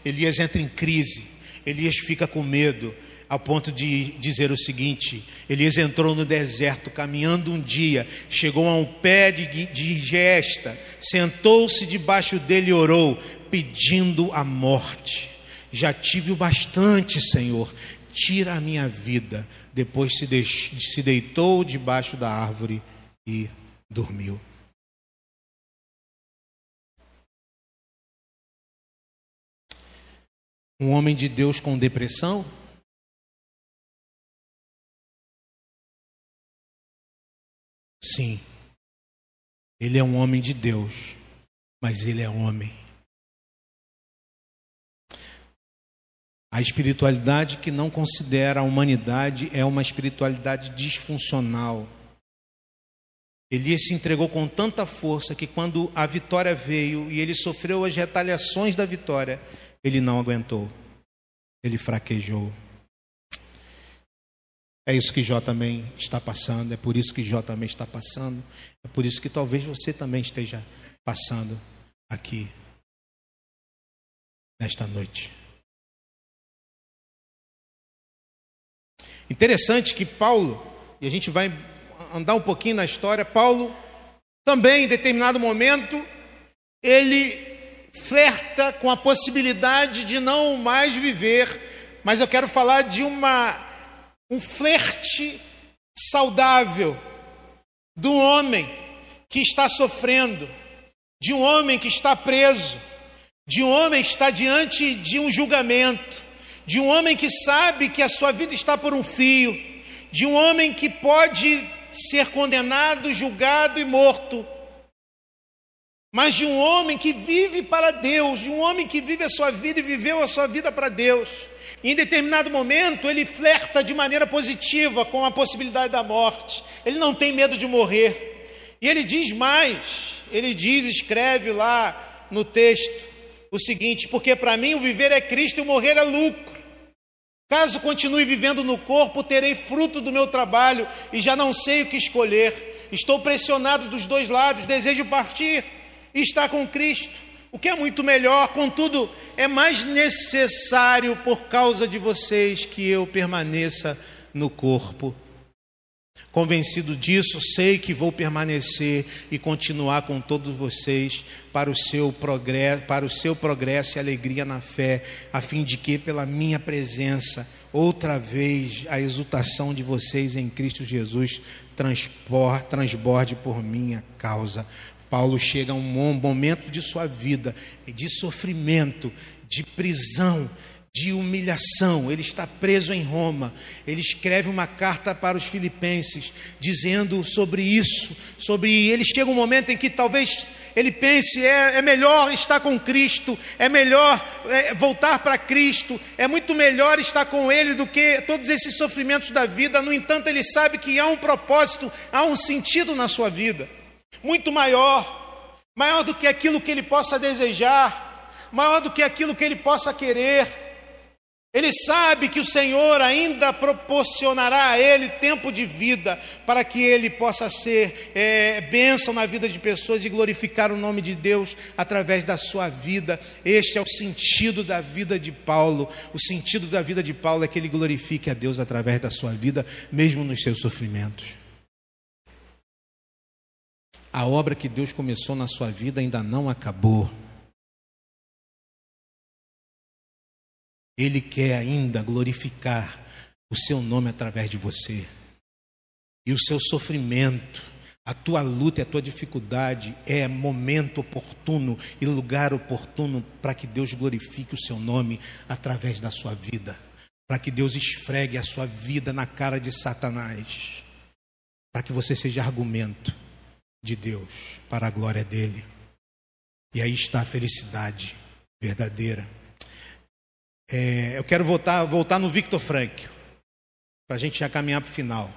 Elias entra em crise. Elias fica com medo ao ponto de dizer o seguinte: Elias entrou no deserto, caminhando um dia, chegou a um pé de, de gesta, sentou-se debaixo dele e orou, pedindo a morte. Já tive o bastante, Senhor, tira a minha vida. Depois se, se deitou debaixo da árvore e dormiu. Um homem de Deus com depressão? Sim, ele é um homem de Deus, mas ele é homem. A espiritualidade que não considera a humanidade é uma espiritualidade disfuncional. Elias se entregou com tanta força que, quando a vitória veio e ele sofreu as retaliações da vitória, ele não aguentou, ele fraquejou. É isso que Jó também está passando, é por isso que Jó também está passando, é por isso que talvez você também esteja passando aqui, nesta noite. Interessante que Paulo, e a gente vai andar um pouquinho na história, Paulo também em determinado momento, ele flerta com a possibilidade de não mais viver, mas eu quero falar de uma um flerte saudável do homem que está sofrendo, de um homem que está preso, de um homem que está diante de um julgamento, de um homem que sabe que a sua vida está por um fio, de um homem que pode ser condenado, julgado e morto, mas de um homem que vive para Deus, de um homem que vive a sua vida e viveu a sua vida para Deus. Em determinado momento, ele flerta de maneira positiva com a possibilidade da morte. Ele não tem medo de morrer. E ele diz mais: ele diz, escreve lá no texto o seguinte: porque para mim o viver é Cristo e o morrer é lucro. Caso continue vivendo no corpo, terei fruto do meu trabalho e já não sei o que escolher. Estou pressionado dos dois lados, desejo partir e estar com Cristo o que é muito melhor, contudo, é mais necessário por causa de vocês que eu permaneça no corpo. Convencido disso, sei que vou permanecer e continuar com todos vocês para o seu progresso, para o seu progresso e alegria na fé, a fim de que pela minha presença outra vez a exultação de vocês em Cristo Jesus transborde por minha causa. Paulo chega a um momento de sua vida de sofrimento, de prisão, de humilhação. Ele está preso em Roma. Ele escreve uma carta para os filipenses dizendo sobre isso, sobre ele chega um momento em que talvez ele pense é, é melhor estar com Cristo, é melhor é, voltar para Cristo, é muito melhor estar com Ele do que todos esses sofrimentos da vida. No entanto, ele sabe que há um propósito, há um sentido na sua vida muito maior, maior do que aquilo que ele possa desejar, maior do que aquilo que ele possa querer. Ele sabe que o Senhor ainda proporcionará a ele tempo de vida para que ele possa ser é, bênção na vida de pessoas e glorificar o nome de Deus através da sua vida. Este é o sentido da vida de Paulo. O sentido da vida de Paulo é que ele glorifique a Deus através da sua vida, mesmo nos seus sofrimentos. A obra que Deus começou na sua vida ainda não acabou. Ele quer ainda glorificar o seu nome através de você. E o seu sofrimento, a tua luta e a tua dificuldade é momento oportuno e lugar oportuno para que Deus glorifique o seu nome através da sua vida. Para que Deus esfregue a sua vida na cara de Satanás. Para que você seja argumento de Deus, para a glória dele. E aí está a felicidade verdadeira. É, eu quero voltar, voltar no Victor Frankl, para a gente já caminhar para o final.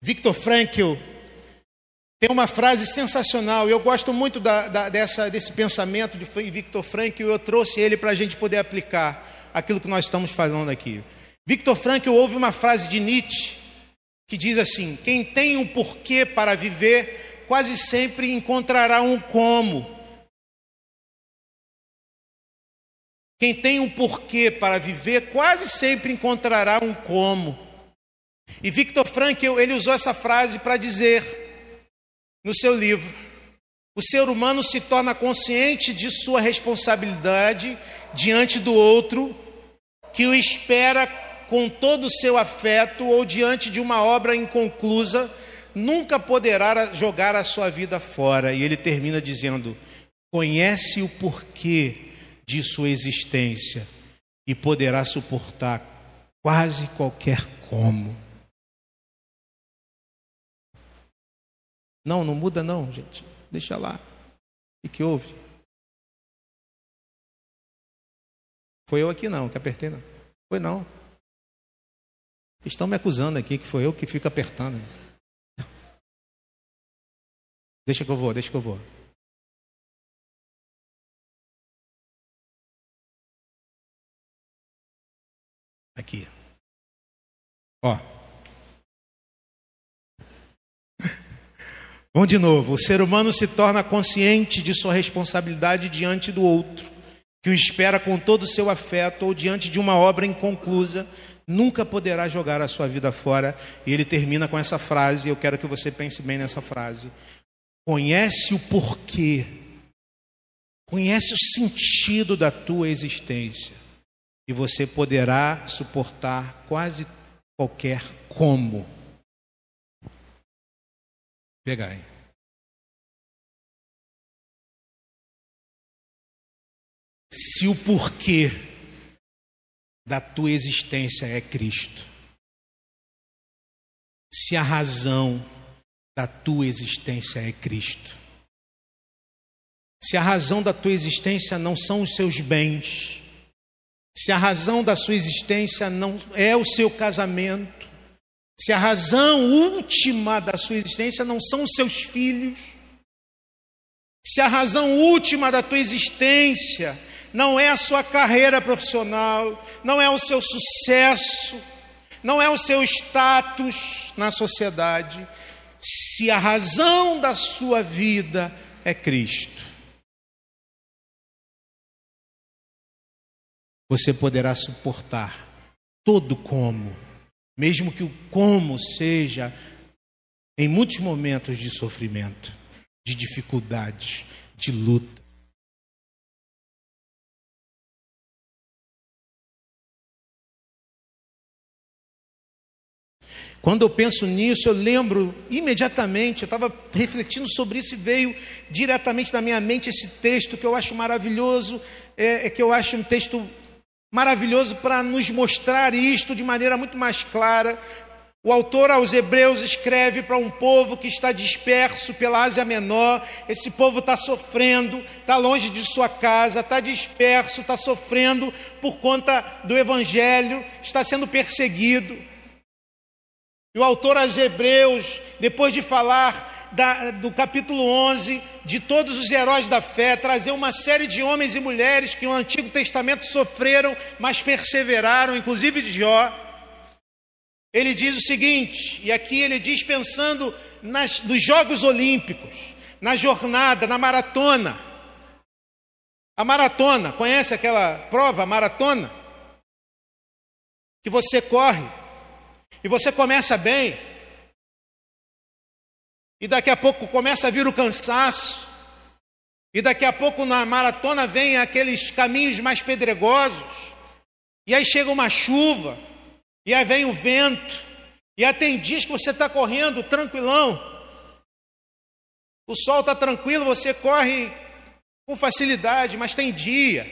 Victor Frankl tem uma frase sensacional, eu gosto muito da, da, dessa, desse pensamento de Victor Frankl, eu trouxe ele para a gente poder aplicar aquilo que nós estamos falando aqui. Victor Frankl ouve uma frase de Nietzsche que diz assim: Quem tem um porquê para viver, quase sempre encontrará um como. Quem tem um porquê para viver quase sempre encontrará um como. E Victor Frankl, ele usou essa frase para dizer no seu livro: o ser humano se torna consciente de sua responsabilidade diante do outro, que o espera com todo o seu afeto ou diante de uma obra inconclusa, nunca poderá jogar a sua vida fora. E ele termina dizendo: conhece o porquê de sua existência e poderá suportar quase qualquer como. Não, não muda não, gente. Deixa lá. O que houve? Foi eu aqui não, que apertei não. Foi não. Estão me acusando aqui que foi eu que fico apertando. Deixa que eu vou, deixa que eu vou. Aqui. Ó. Vamos de novo. O ser humano se torna consciente de sua responsabilidade diante do outro, que o espera com todo o seu afeto ou diante de uma obra inconclusa, nunca poderá jogar a sua vida fora. E ele termina com essa frase, eu quero que você pense bem nessa frase. Conhece o porquê, conhece o sentido da tua existência e você poderá suportar quase qualquer como. Pegai. Se o porquê da tua existência é Cristo, se a razão da tua existência é Cristo, se a razão da tua existência não são os seus bens, se a razão da sua existência não é o seu casamento, se a razão última da sua existência não são os seus filhos, se a razão última da tua existência não é a sua carreira profissional, não é o seu sucesso, não é o seu status na sociedade, se a razão da sua vida é Cristo, você poderá suportar todo como, mesmo que o como seja em muitos momentos de sofrimento, de dificuldades, de luta. Quando eu penso nisso, eu lembro imediatamente, eu estava refletindo sobre isso e veio diretamente na minha mente esse texto que eu acho maravilhoso, é, é que eu acho um texto maravilhoso para nos mostrar isto de maneira muito mais clara. O autor aos Hebreus escreve para um povo que está disperso pela Ásia Menor. Esse povo está sofrendo, está longe de sua casa, está disperso, está sofrendo por conta do Evangelho, está sendo perseguido. E o autor aos Hebreus, depois de falar da, do capítulo 11, de todos os heróis da fé, trazer uma série de homens e mulheres que no Antigo Testamento sofreram, mas perseveraram, inclusive de Jó. Ele diz o seguinte, e aqui ele diz pensando nas, nos Jogos Olímpicos, na jornada, na maratona. A maratona, conhece aquela prova, a maratona? Que você corre e você começa bem, e daqui a pouco começa a vir o cansaço. E daqui a pouco na maratona vem aqueles caminhos mais pedregosos. E aí chega uma chuva. E aí vem o vento. E aí tem dias que você está correndo tranquilão. O sol está tranquilo, você corre com facilidade, mas tem dia.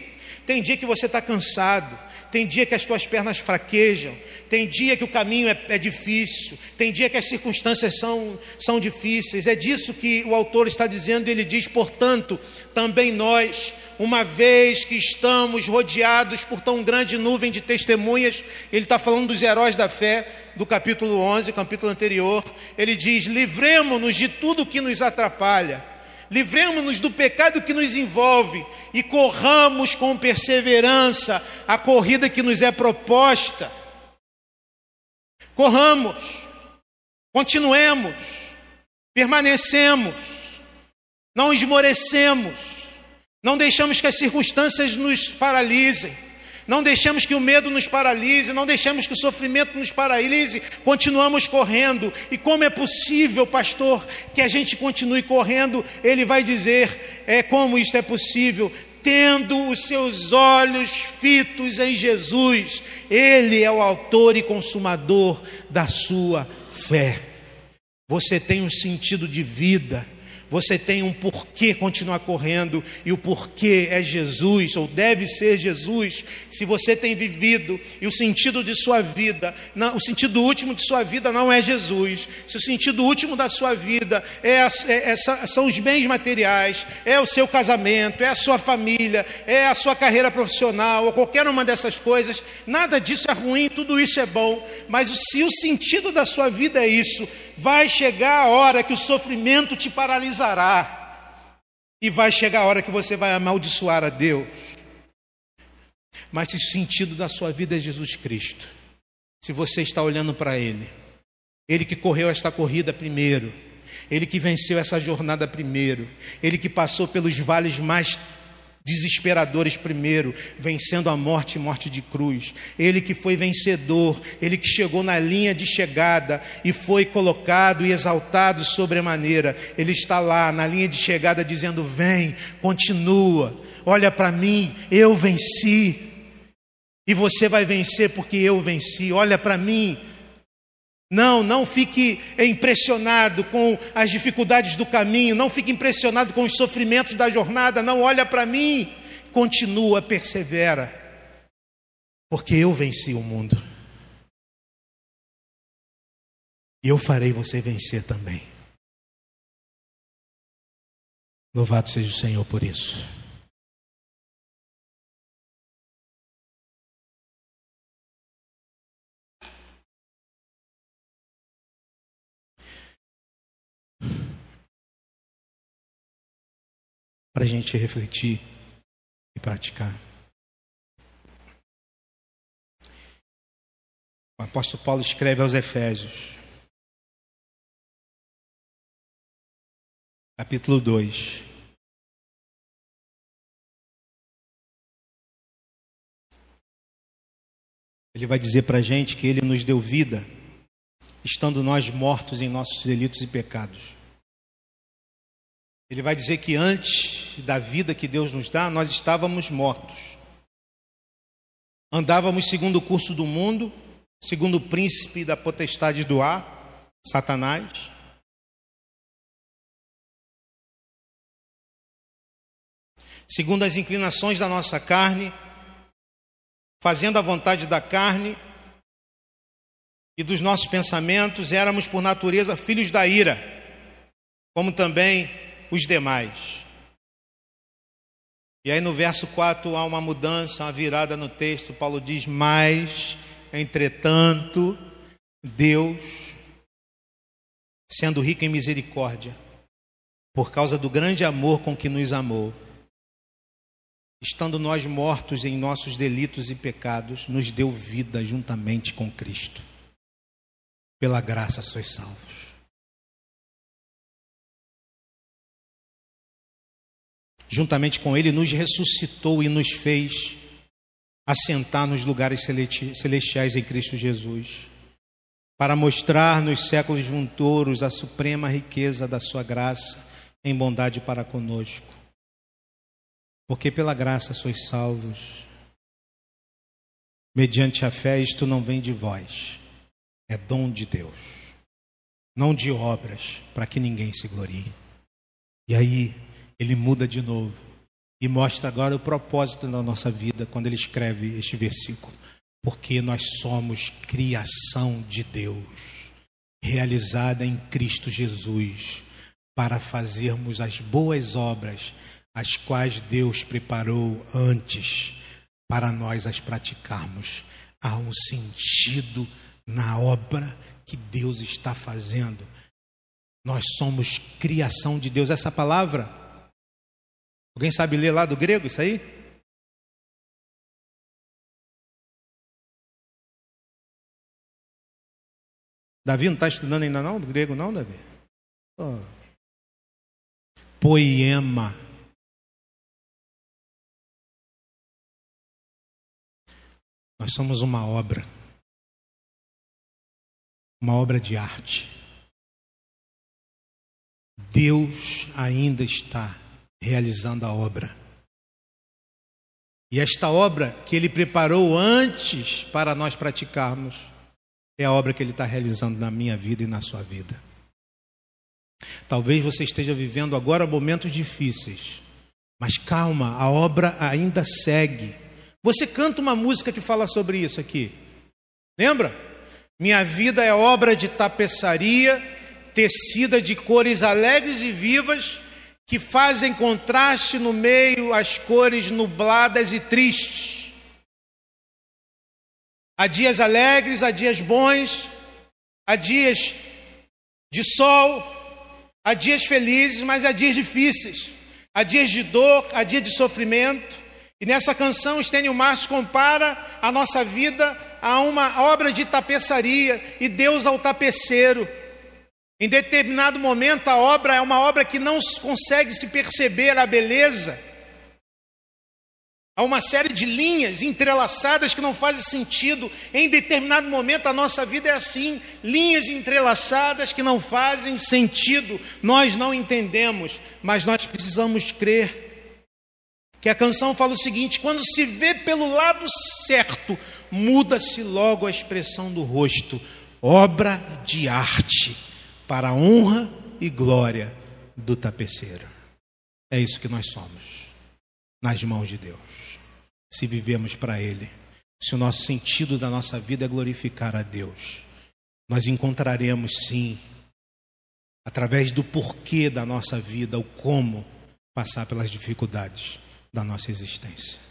Tem dia que você está cansado. Tem dia que as tuas pernas fraquejam, tem dia que o caminho é, é, difícil, tem dia que as circunstâncias são, são difíceis. É disso que o autor está dizendo, ele diz, portanto, também nós, uma vez que estamos rodeados por tão grande nuvem de testemunhas, ele está falando dos heróis da fé, do capítulo 11, capítulo anterior, ele diz: livremos-nos de tudo que nos atrapalha livremos-nos do pecado que nos envolve e corramos com perseverança a corrida que nos é proposta. Corramos, continuemos, permanecemos, não esmorecemos, não deixamos que as circunstâncias nos paralisem. Não deixamos que o medo nos paralise, não deixamos que o sofrimento nos paralise, continuamos correndo. E como é possível, pastor, que a gente continue correndo? Ele vai dizer: é como isto é possível? Tendo os seus olhos fitos em Jesus, Ele é o autor e consumador da sua fé. Você tem um sentido de vida você tem um porquê continuar correndo, e o porquê é Jesus, ou deve ser Jesus. Se você tem vivido e o sentido de sua vida, não, o sentido último de sua vida não é Jesus, se o sentido último da sua vida é, é, é, são os bens materiais, é o seu casamento, é a sua família, é a sua carreira profissional, ou qualquer uma dessas coisas, nada disso é ruim, tudo isso é bom, mas se o sentido da sua vida é isso, vai chegar a hora que o sofrimento te paralisará. E vai chegar a hora que você vai amaldiçoar a Deus. Mas se o sentido da sua vida é Jesus Cristo, se você está olhando para Ele, Ele que correu esta corrida primeiro, Ele que venceu essa jornada primeiro, Ele que passou pelos vales mais desesperadores primeiro, vencendo a morte, morte de cruz. Ele que foi vencedor, ele que chegou na linha de chegada e foi colocado e exaltado sobremaneira. Ele está lá na linha de chegada dizendo: "Vem, continua. Olha para mim, eu venci. E você vai vencer porque eu venci. Olha para mim, não, não fique impressionado com as dificuldades do caminho, não fique impressionado com os sofrimentos da jornada, não olha para mim, continua, persevera, porque eu venci o mundo. E eu farei você vencer também. Louvado seja o Senhor por isso. Para a gente refletir e praticar. O apóstolo Paulo escreve aos Efésios, capítulo 2. Ele vai dizer para a gente que ele nos deu vida, estando nós mortos em nossos delitos e pecados. Ele vai dizer que antes da vida que Deus nos dá, nós estávamos mortos. Andávamos segundo o curso do mundo, segundo o príncipe da potestade do ar, Satanás. Segundo as inclinações da nossa carne, fazendo a vontade da carne e dos nossos pensamentos, éramos por natureza filhos da ira, como também os demais. E aí no verso 4 há uma mudança, uma virada no texto. Paulo diz: Mas, entretanto, Deus, sendo rico em misericórdia, por causa do grande amor com que nos amou, estando nós mortos em nossos delitos e pecados, nos deu vida juntamente com Cristo. Pela graça sois salvos. Juntamente com Ele, nos ressuscitou e nos fez assentar nos lugares celestiais em Cristo Jesus, para mostrar nos séculos vindouros a suprema riqueza da Sua graça em bondade para conosco. Porque pela graça sois salvos, mediante a fé, isto não vem de vós, é dom de Deus, não de obras, para que ninguém se glorie. E aí, ele muda de novo. E mostra agora o propósito da nossa vida quando ele escreve este versículo. Porque nós somos criação de Deus, realizada em Cristo Jesus, para fazermos as boas obras, as quais Deus preparou antes para nós as praticarmos. Há um sentido na obra que Deus está fazendo. Nós somos criação de Deus. Essa palavra, alguém sabe ler lá do grego isso aí? Davi não está estudando ainda não, do grego não, Davi? Oh. Poema. Nós somos uma obra uma obra de arte. Deus ainda está realizando a obra. E esta obra que Ele preparou antes para nós praticarmos, é a obra que Ele está realizando na minha vida e na sua vida. Talvez você esteja vivendo agora momentos difíceis, mas calma, a obra ainda segue. Você canta uma música que fala sobre isso aqui. Lembra? Minha vida é obra de tapeçaria, tecida de cores alegres e vivas, que fazem contraste no meio as cores nubladas e tristes. Há dias alegres, há dias bons, há dias de sol, há dias felizes, mas há dias difíceis. Há dias de dor, há dias de sofrimento. E nessa canção, Estênio Márcio compara a nossa vida a uma obra de tapeçaria e Deus ao tapeceiro. Em determinado momento, a obra é uma obra que não consegue se perceber a beleza. Há uma série de linhas entrelaçadas que não fazem sentido. Em determinado momento, a nossa vida é assim: linhas entrelaçadas que não fazem sentido. Nós não entendemos, mas nós precisamos crer. Que a canção fala o seguinte: quando se vê pelo lado certo, muda-se logo a expressão do rosto, obra de arte, para a honra e glória do tapeceiro. É isso que nós somos, nas mãos de Deus. Se vivemos para Ele, se o nosso sentido da nossa vida é glorificar a Deus, nós encontraremos sim, através do porquê da nossa vida, o como passar pelas dificuldades da nossa existência.